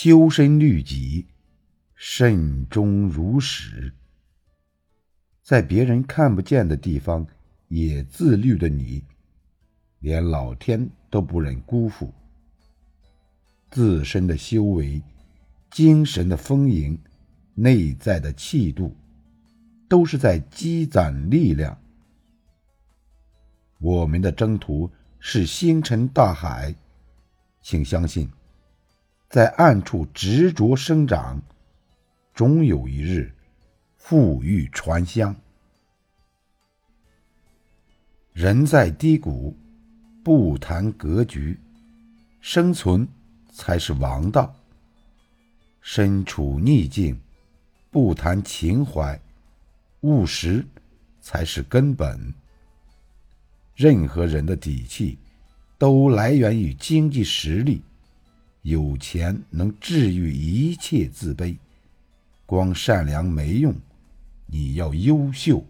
修身律己，慎终如始。在别人看不见的地方也自律的你，连老天都不忍辜负。自身的修为、精神的丰盈、内在的气度，都是在积攒力量。我们的征途是星辰大海，请相信。在暗处执着生长，终有一日富裕传香。人在低谷，不谈格局，生存才是王道；身处逆境，不谈情怀，务实才是根本。任何人的底气，都来源于经济实力。有钱能治愈一切自卑，光善良没用，你要优秀。